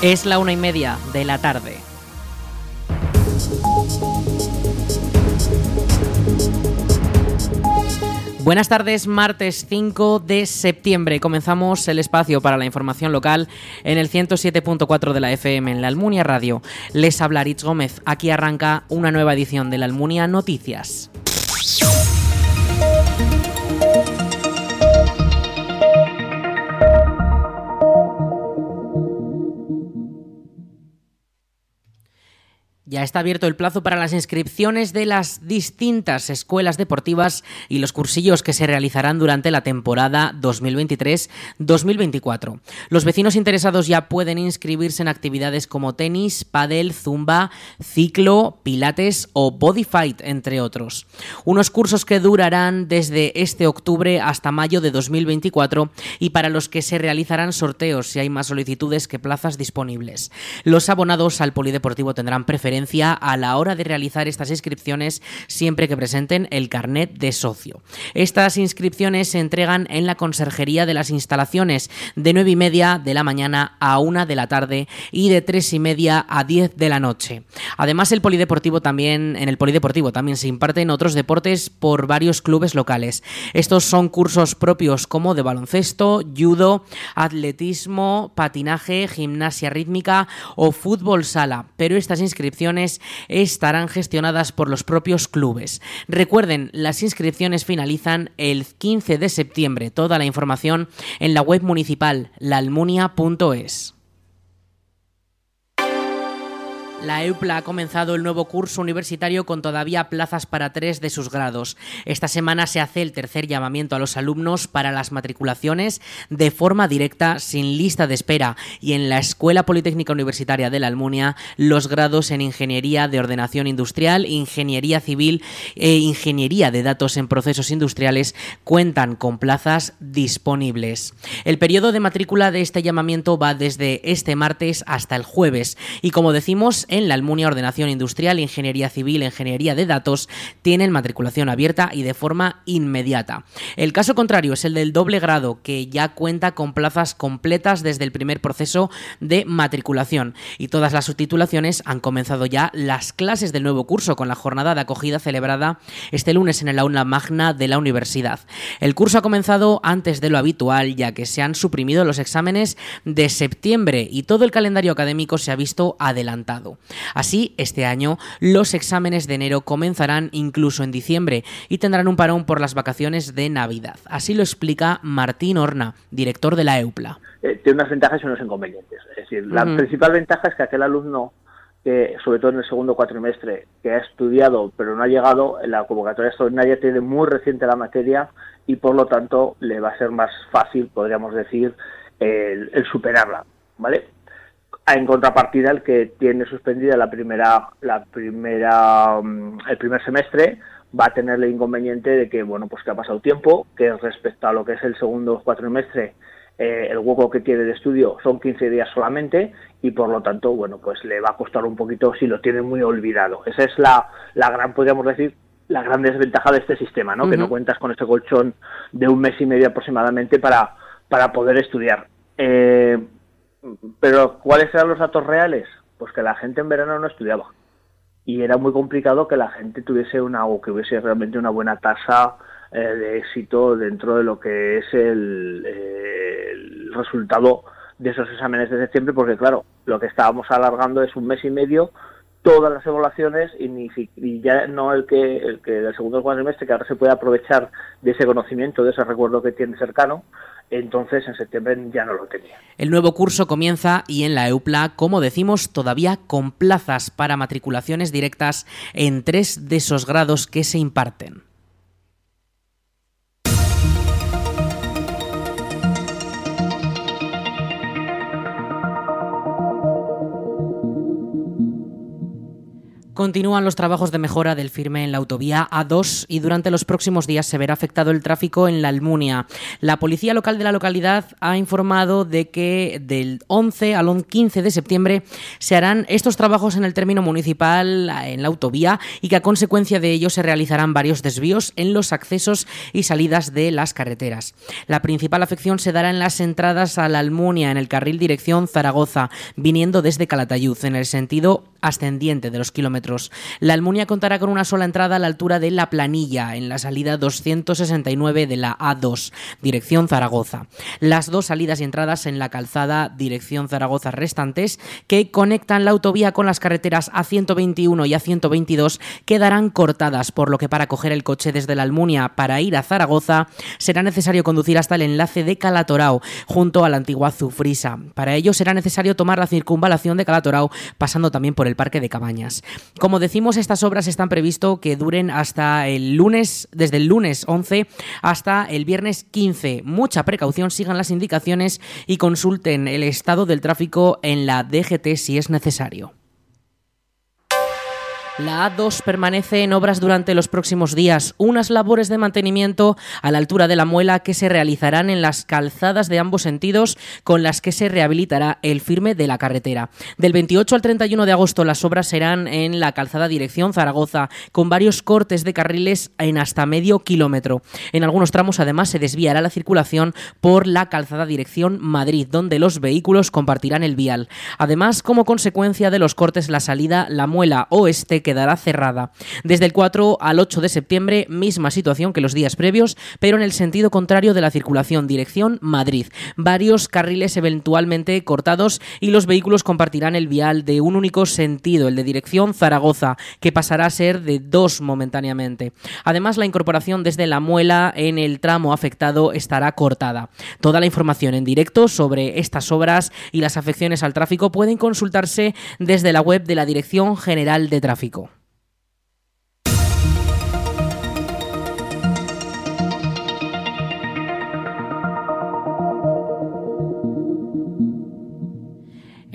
Es la una y media de la tarde. Buenas tardes, martes 5 de septiembre. Comenzamos el espacio para la información local en el 107.4 de la FM en la Almunia Radio. Les habla Rich Gómez. Aquí arranca una nueva edición de la Almunia Noticias. Ya está abierto el plazo para las inscripciones de las distintas escuelas deportivas y los cursillos que se realizarán durante la temporada 2023-2024. Los vecinos interesados ya pueden inscribirse en actividades como tenis, pádel, zumba, ciclo, pilates o body fight, entre otros. Unos cursos que durarán desde este octubre hasta mayo de 2024 y para los que se realizarán sorteos si hay más solicitudes que plazas disponibles. Los abonados al polideportivo tendrán preferencia a la hora de realizar estas inscripciones siempre que presenten el carnet de socio. Estas inscripciones se entregan en la conserjería de las instalaciones de 9 y media de la mañana a 1 de la tarde y de 3 y media a 10 de la noche. Además, el polideportivo también, en el polideportivo también se imparten otros deportes por varios clubes locales. Estos son cursos propios como de baloncesto, judo, atletismo, patinaje, gimnasia rítmica o fútbol sala, pero estas inscripciones estarán gestionadas por los propios clubes. Recuerden, las inscripciones finalizan el 15 de septiembre. Toda la información en la web municipal laalmunia.es. La EUPLA ha comenzado el nuevo curso universitario con todavía plazas para tres de sus grados. Esta semana se hace el tercer llamamiento a los alumnos para las matriculaciones de forma directa sin lista de espera y en la Escuela Politécnica Universitaria de la Almunia los grados en Ingeniería de Ordenación Industrial, Ingeniería Civil e Ingeniería de Datos en Procesos Industriales cuentan con plazas disponibles. El periodo de matrícula de este llamamiento va desde este martes hasta el jueves y como decimos en la Almunia Ordenación Industrial, Ingeniería Civil, Ingeniería de Datos tienen matriculación abierta y de forma inmediata. El caso contrario es el del doble grado, que ya cuenta con plazas completas desde el primer proceso de matriculación y todas las subtitulaciones han comenzado ya las clases del nuevo curso con la jornada de acogida celebrada este lunes en el aula magna de la universidad. El curso ha comenzado antes de lo habitual ya que se han suprimido los exámenes de septiembre y todo el calendario académico se ha visto adelantado. Así, este año los exámenes de enero comenzarán incluso en diciembre y tendrán un parón por las vacaciones de Navidad. Así lo explica Martín Horna, director de la EUPLA. Eh, tiene unas ventajas y unos inconvenientes. Es decir, la principal ventaja es que aquel alumno que, sobre todo en el segundo cuatrimestre, que ha estudiado pero no ha llegado, en la convocatoria extraordinaria tiene muy reciente la materia y por lo tanto le va a ser más fácil, podríamos decir, el, el superarla. ¿Vale? En contrapartida el que tiene suspendida la primera la primera mm, el primer semestre va a tener el inconveniente de que bueno pues que ha pasado tiempo que respecto a lo que es el segundo cuatrimestre eh, el hueco que tiene de estudio son 15 días solamente y por lo tanto bueno pues le va a costar un poquito si lo tiene muy olvidado. Esa es la, la gran podríamos decir la gran desventaja de este sistema no que no cuentas con ese colchón de un mes y medio aproximadamente para para poder estudiar. Eh, pero ¿cuáles eran los datos reales? Pues que la gente en verano no estudiaba. Y era muy complicado que la gente tuviese una o que hubiese realmente una buena tasa eh, de éxito dentro de lo que es el, el resultado de esos exámenes de septiembre, porque claro, lo que estábamos alargando es un mes y medio todas las evaluaciones y, ni, y ya no el que el que del segundo cuatrimestre que ahora se puede aprovechar de ese conocimiento de ese recuerdo que tiene cercano entonces en septiembre ya no lo tenía. El nuevo curso comienza y en la EUPLA, como decimos, todavía con plazas para matriculaciones directas en tres de esos grados que se imparten. Continúan los trabajos de mejora del firme en la autovía A2 y durante los próximos días se verá afectado el tráfico en la Almunia. La policía local de la localidad ha informado de que del 11 al 15 de septiembre se harán estos trabajos en el término municipal en la autovía y que a consecuencia de ello se realizarán varios desvíos en los accesos y salidas de las carreteras. La principal afección se dará en las entradas a la Almunia en el carril dirección Zaragoza, viniendo desde Calatayud en el sentido ascendiente de los kilómetros. La Almunia contará con una sola entrada a la altura de La Planilla, en la salida 269 de la A2, dirección Zaragoza. Las dos salidas y entradas en la calzada dirección Zaragoza restantes, que conectan la autovía con las carreteras A121 y A122, quedarán cortadas, por lo que para coger el coche desde la Almunia para ir a Zaragoza será necesario conducir hasta el enlace de Calatorao, junto a la antigua Zufrisa. Para ello será necesario tomar la circunvalación de Calatorao, pasando también por el Parque de Cabañas. Como decimos, estas obras están previsto que duren hasta el lunes, desde el lunes 11 hasta el viernes 15. Mucha precaución, sigan las indicaciones y consulten el estado del tráfico en la DGT si es necesario. La A2 permanece en obras durante los próximos días, unas labores de mantenimiento a la altura de la muela que se realizarán en las calzadas de ambos sentidos con las que se rehabilitará el firme de la carretera. Del 28 al 31 de agosto las obras serán en la calzada dirección Zaragoza, con varios cortes de carriles en hasta medio kilómetro. En algunos tramos además se desviará la circulación por la calzada dirección Madrid, donde los vehículos compartirán el vial. Además, como consecuencia de los cortes, la salida La Muela Oeste quedará cerrada. Desde el 4 al 8 de septiembre, misma situación que los días previos, pero en el sentido contrario de la circulación, dirección Madrid. Varios carriles eventualmente cortados y los vehículos compartirán el vial de un único sentido, el de dirección Zaragoza, que pasará a ser de dos momentáneamente. Además, la incorporación desde la muela en el tramo afectado estará cortada. Toda la información en directo sobre estas obras y las afecciones al tráfico pueden consultarse desde la web de la Dirección General de Tráfico.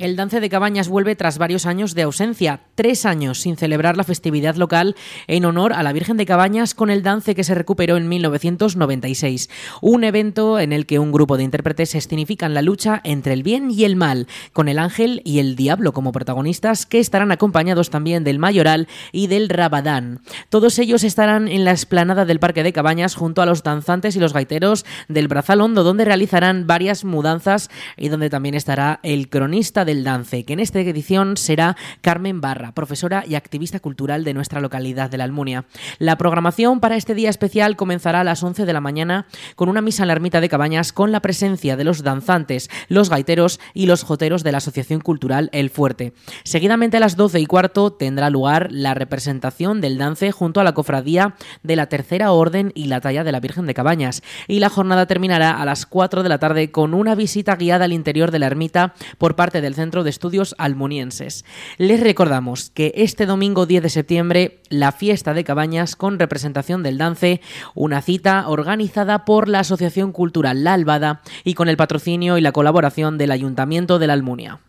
El Dance de Cabañas vuelve tras varios años de ausencia, tres años sin celebrar la festividad local en honor a la Virgen de Cabañas con el dance que se recuperó en 1996. Un evento en el que un grupo de intérpretes escenifican la lucha entre el bien y el mal, con el ángel y el diablo como protagonistas que estarán acompañados también del mayoral y del rabadán. Todos ellos estarán en la explanada del Parque de Cabañas junto a los danzantes y los gaiteros del Brazal Hondo, donde realizarán varias mudanzas y donde también estará el cronista de el Dance, que en esta edición será Carmen Barra, profesora y activista cultural de nuestra localidad de la Almunia. La programación para este día especial comenzará a las 11 de la mañana con una misa en la ermita de Cabañas con la presencia de los danzantes, los gaiteros y los joteros de la Asociación Cultural El Fuerte. Seguidamente a las 12 y cuarto tendrá lugar la representación del dance junto a la cofradía de la Tercera Orden y la talla de la Virgen de Cabañas. Y la jornada terminará a las 4 de la tarde con una visita guiada al interior de la ermita por parte del Centro de Estudios Almunienses. Les recordamos que este domingo 10 de septiembre la fiesta de cabañas con representación del dance, una cita organizada por la Asociación Cultural La Albada y con el patrocinio y la colaboración del Ayuntamiento de la Almunia.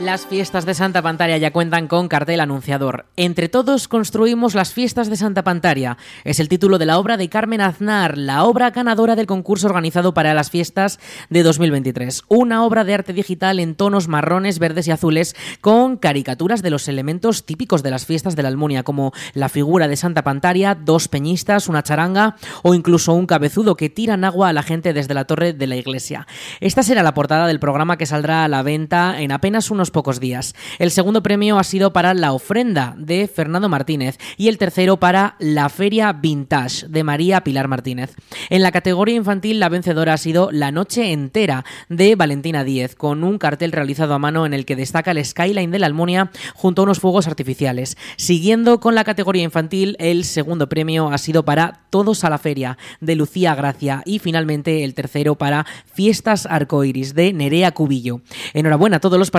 Las fiestas de Santa Pantaria ya cuentan con cartel anunciador. Entre todos construimos las fiestas de Santa Pantaria. Es el título de la obra de Carmen Aznar, la obra ganadora del concurso organizado para las fiestas de 2023. Una obra de arte digital en tonos marrones, verdes y azules con caricaturas de los elementos típicos de las fiestas de la Almunia, como la figura de Santa Pantaria, dos peñistas, una charanga o incluso un cabezudo que tiran agua a la gente desde la torre de la iglesia. Esta será la portada del programa que saldrá a la venta en apenas unos pocos días. El segundo premio ha sido para La ofrenda de Fernando Martínez y el tercero para La Feria Vintage de María Pilar Martínez. En la categoría infantil la vencedora ha sido La Noche Entera de Valentina Díez, con un cartel realizado a mano en el que destaca el skyline de la Almunia junto a unos fuegos artificiales. Siguiendo con la categoría infantil, el segundo premio ha sido para Todos a la Feria de Lucía Gracia y finalmente el tercero para Fiestas Arcoiris de Nerea Cubillo. Enhorabuena a todos los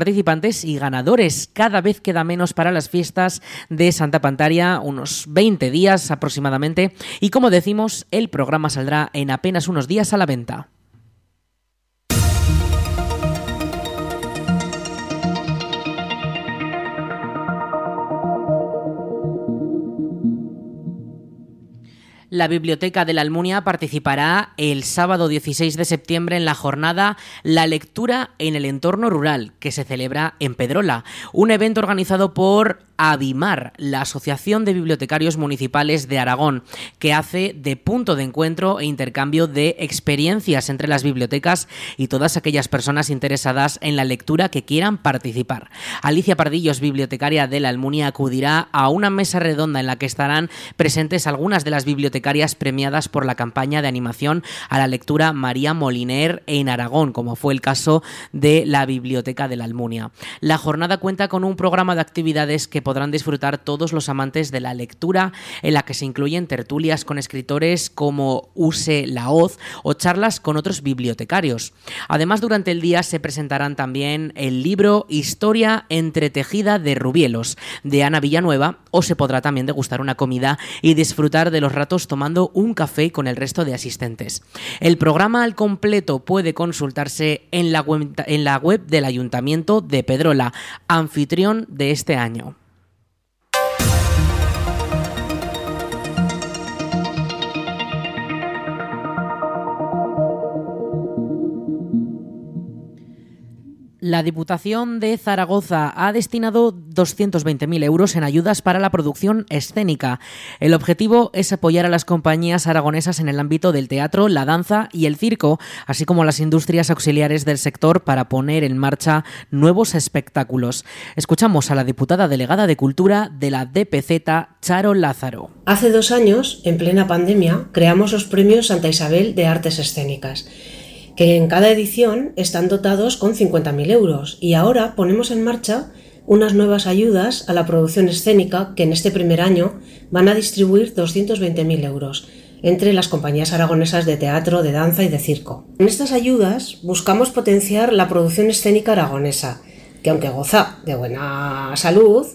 y ganadores. Cada vez queda menos para las fiestas de Santa Pantaria, unos 20 días aproximadamente. Y como decimos, el programa saldrá en apenas unos días a la venta. La Biblioteca de la Almunia participará el sábado 16 de septiembre en la jornada La lectura en el entorno rural, que se celebra en Pedrola, un evento organizado por Avimar, la Asociación de Bibliotecarios Municipales de Aragón, que hace de punto de encuentro e intercambio de experiencias entre las bibliotecas y todas aquellas personas interesadas en la lectura que quieran participar. Alicia Pardillos, bibliotecaria de la Almunia, acudirá a una mesa redonda en la que estarán presentes algunas de las bibliotecarias premiadas por la campaña de animación a la lectura María Moliner en Aragón, como fue el caso de la Biblioteca de la Almunia. La jornada cuenta con un programa de actividades que podrán disfrutar todos los amantes de la lectura, en la que se incluyen tertulias con escritores como Use Laoz o charlas con otros bibliotecarios. Además, durante el día se presentarán también el libro Historia entretejida de Rubielos de Ana Villanueva o se podrá también degustar una comida y disfrutar de los ratos tomando un café con el resto de asistentes. El programa al completo puede consultarse en la web, en la web del Ayuntamiento de Pedrola, anfitrión de este año. La Diputación de Zaragoza ha destinado 220.000 euros en ayudas para la producción escénica. El objetivo es apoyar a las compañías aragonesas en el ámbito del teatro, la danza y el circo, así como las industrias auxiliares del sector para poner en marcha nuevos espectáculos. Escuchamos a la diputada delegada de Cultura de la DPZ, Charo Lázaro. Hace dos años, en plena pandemia, creamos los premios Santa Isabel de Artes Escénicas en cada edición están dotados con 50.000 euros y ahora ponemos en marcha unas nuevas ayudas a la producción escénica que en este primer año van a distribuir 220.000 euros entre las compañías aragonesas de teatro, de danza y de circo. En estas ayudas buscamos potenciar la producción escénica aragonesa, que aunque goza de buena salud,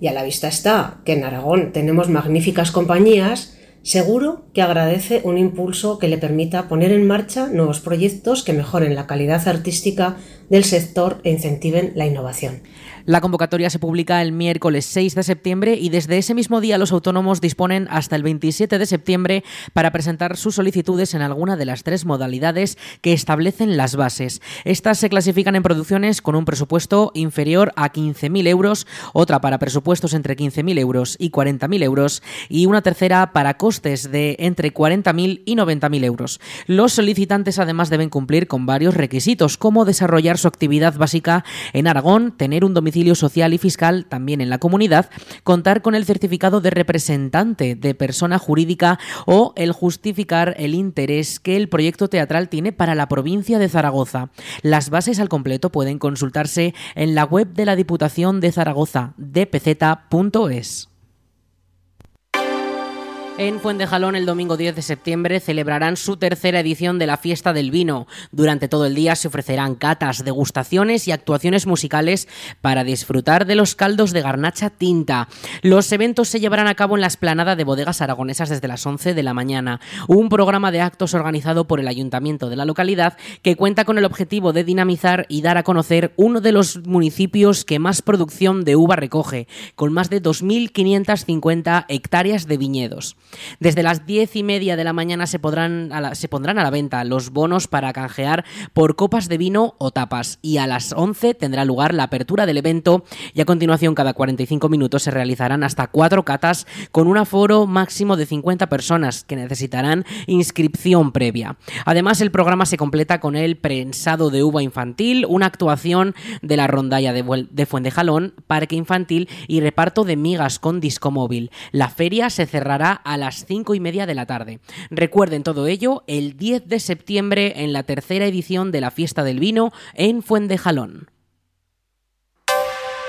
y a la vista está que en Aragón tenemos magníficas compañías, Seguro que agradece un impulso que le permita poner en marcha nuevos proyectos que mejoren la calidad artística del sector e incentiven la innovación. La convocatoria se publica el miércoles 6 de septiembre y desde ese mismo día los autónomos disponen hasta el 27 de septiembre para presentar sus solicitudes en alguna de las tres modalidades que establecen las bases. Estas se clasifican en producciones con un presupuesto inferior a 15.000 euros, otra para presupuestos entre 15.000 euros y 40.000 euros y una tercera para costes de entre 40.000 y 90.000 euros. Los solicitantes además deben cumplir con varios requisitos como desarrollar su actividad básica en Aragón, tener un domicilio social y fiscal también en la comunidad, contar con el certificado de representante de persona jurídica o el justificar el interés que el proyecto teatral tiene para la provincia de Zaragoza. Las bases al completo pueden consultarse en la web de la Diputación de Zaragoza, dpz.es. En Fuentejalón el domingo 10 de septiembre celebrarán su tercera edición de la Fiesta del Vino. Durante todo el día se ofrecerán catas, degustaciones y actuaciones musicales para disfrutar de los caldos de garnacha tinta. Los eventos se llevarán a cabo en la esplanada de bodegas aragonesas desde las 11 de la mañana. Un programa de actos organizado por el ayuntamiento de la localidad que cuenta con el objetivo de dinamizar y dar a conocer uno de los municipios que más producción de uva recoge, con más de 2.550 hectáreas de viñedos. Desde las diez y media de la mañana se, podrán se pondrán a la venta los bonos para canjear por copas de vino o tapas y a las 11 tendrá lugar la apertura del evento y a continuación cada 45 minutos se realizarán hasta cuatro catas con un aforo máximo de 50 personas que necesitarán inscripción previa. Además el programa se completa con el prensado de uva infantil, una actuación de la rondalla de, de Fuentejalón, parque infantil y reparto de migas con disco móvil. La feria se cerrará a las 5 y media de la tarde. Recuerden todo ello el 10 de septiembre en la tercera edición de la Fiesta del Vino en Fuentejalón.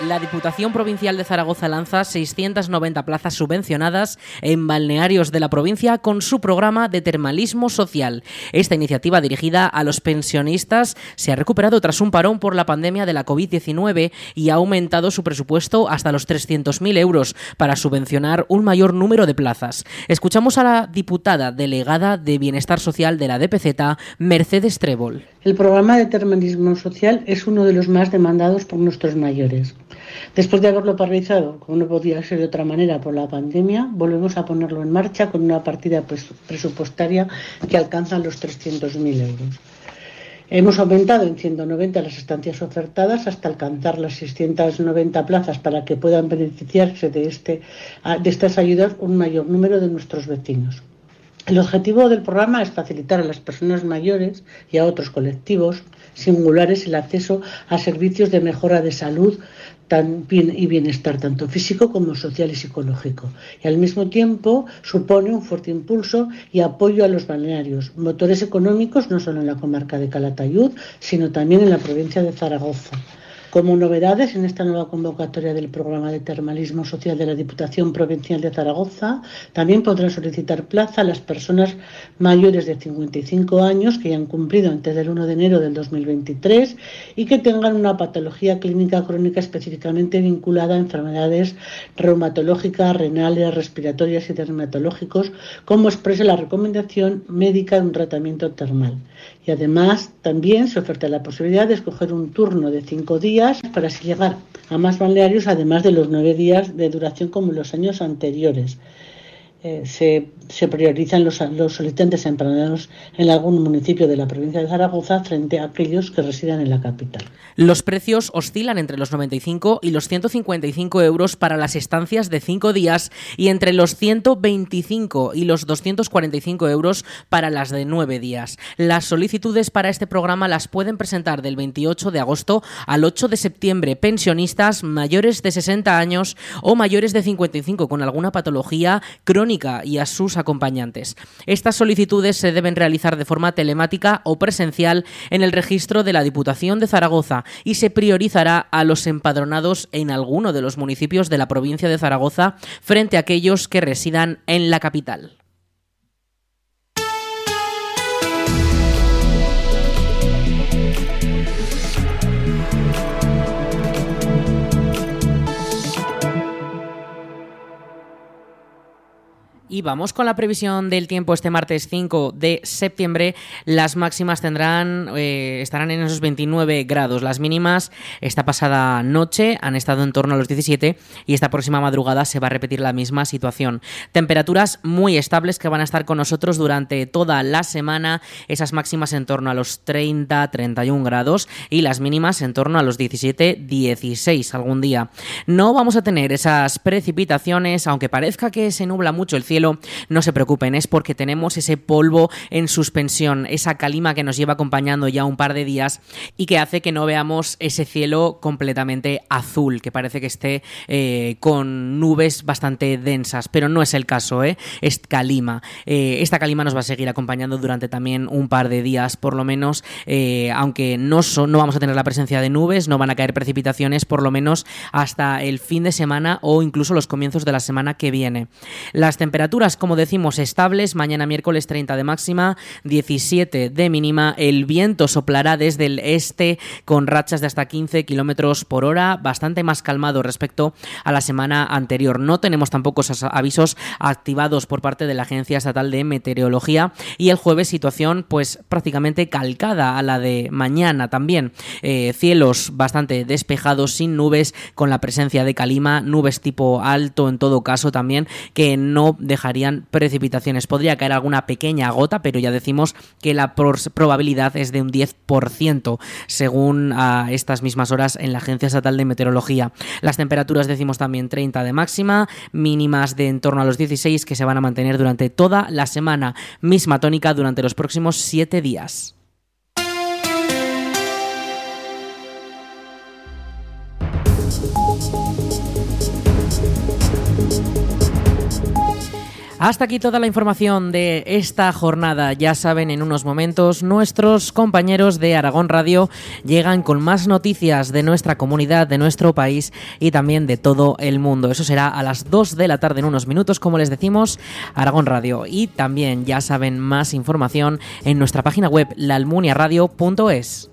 La Diputación Provincial de Zaragoza lanza 690 plazas subvencionadas en balnearios de la provincia con su programa de termalismo social. Esta iniciativa dirigida a los pensionistas se ha recuperado tras un parón por la pandemia de la COVID-19 y ha aumentado su presupuesto hasta los 300.000 euros para subvencionar un mayor número de plazas. Escuchamos a la diputada delegada de Bienestar Social de la DPZ, Mercedes Trébol. El programa de termalismo social es uno de los más demandados por nuestros mayores. Después de haberlo paralizado, como no podía ser de otra manera por la pandemia, volvemos a ponerlo en marcha con una partida presupuestaria que alcanza los 300.000 euros. Hemos aumentado en 190 las estancias ofertadas hasta alcanzar las 690 plazas para que puedan beneficiarse de, este, de estas ayudas un mayor número de nuestros vecinos. El objetivo del programa es facilitar a las personas mayores y a otros colectivos singulares el acceso a servicios de mejora de salud y bienestar, tanto físico como social y psicológico. Y al mismo tiempo supone un fuerte impulso y apoyo a los balnearios, motores económicos no solo en la comarca de Calatayud, sino también en la provincia de Zaragoza. Como novedades en esta nueva convocatoria del programa de termalismo social de la Diputación Provincial de Zaragoza, también podrán solicitar plaza a las personas mayores de 55 años que hayan cumplido antes del 1 de enero del 2023 y que tengan una patología clínica crónica específicamente vinculada a enfermedades reumatológicas, renales, respiratorias y dermatológicos, como expresa la recomendación médica de un tratamiento termal. Y además también se oferta la posibilidad de escoger un turno de cinco días para así llegar a más balnearios, además de los nueve días de duración como en los años anteriores. Eh, se, priorizan los, solicitantes empadronados en algún municipio de la provincia de Zaragoza frente a aquellos que residen en la capital. Los precios oscilan entre los 95 y los 155 euros para las estancias de cinco días y entre los 125 y los 245 euros para las de nueve días. Las solicitudes para este programa las pueden presentar del 28 de agosto al 8 de septiembre pensionistas mayores de 60 años o mayores de 55 con alguna patología crónica y a sus acompañantes. Estas solicitudes se deben realizar de forma telemática o presencial en el registro de la Diputación de Zaragoza y se priorizará a los empadronados en alguno de los municipios de la provincia de Zaragoza frente a aquellos que residan en la capital. Y vamos con la previsión del tiempo este martes 5 de septiembre. Las máximas tendrán eh, estarán en esos 29 grados. Las mínimas esta pasada noche han estado en torno a los 17 y esta próxima madrugada se va a repetir la misma situación. Temperaturas muy estables que van a estar con nosotros durante toda la semana. Esas máximas en torno a los 30, 31 grados y las mínimas en torno a los 17, 16 algún día. No vamos a tener esas precipitaciones, aunque parezca que se nubla mucho el cielo no se preocupen, es porque tenemos ese polvo en suspensión, esa calima que nos lleva acompañando ya un par de días y que hace que no veamos ese cielo completamente azul, que parece que esté eh, con nubes bastante densas, pero no es el caso, ¿eh? es calima. Eh, esta calima nos va a seguir acompañando durante también un par de días, por lo menos, aunque no, no vamos a tener la presencia de nubes, no van a caer precipitaciones, por lo menos hasta el fin de semana o incluso los comienzos de la semana que viene. Las temperaturas Temperaturas, como decimos, estables. Mañana miércoles 30 de máxima, 17 de mínima. El viento soplará desde el este con rachas de hasta 15 kilómetros por hora, bastante más calmado respecto a la semana anterior. No tenemos tampoco esos avisos activados por parte de la Agencia Estatal de Meteorología. Y el jueves, situación pues prácticamente calcada a la de mañana también. Eh, cielos bastante despejados, sin nubes, con la presencia de calima, nubes tipo alto en todo caso también, que no dejarían precipitaciones. Podría caer alguna pequeña gota, pero ya decimos que la probabilidad es de un 10% según a estas mismas horas en la Agencia Estatal de Meteorología. Las temperaturas decimos también 30 de máxima, mínimas de en torno a los 16 que se van a mantener durante toda la semana, misma tónica durante los próximos 7 días. Hasta aquí toda la información de esta jornada. Ya saben, en unos momentos nuestros compañeros de Aragón Radio llegan con más noticias de nuestra comunidad, de nuestro país y también de todo el mundo. Eso será a las 2 de la tarde en unos minutos, como les decimos, Aragón Radio. Y también ya saben más información en nuestra página web laalmuniaradio.es.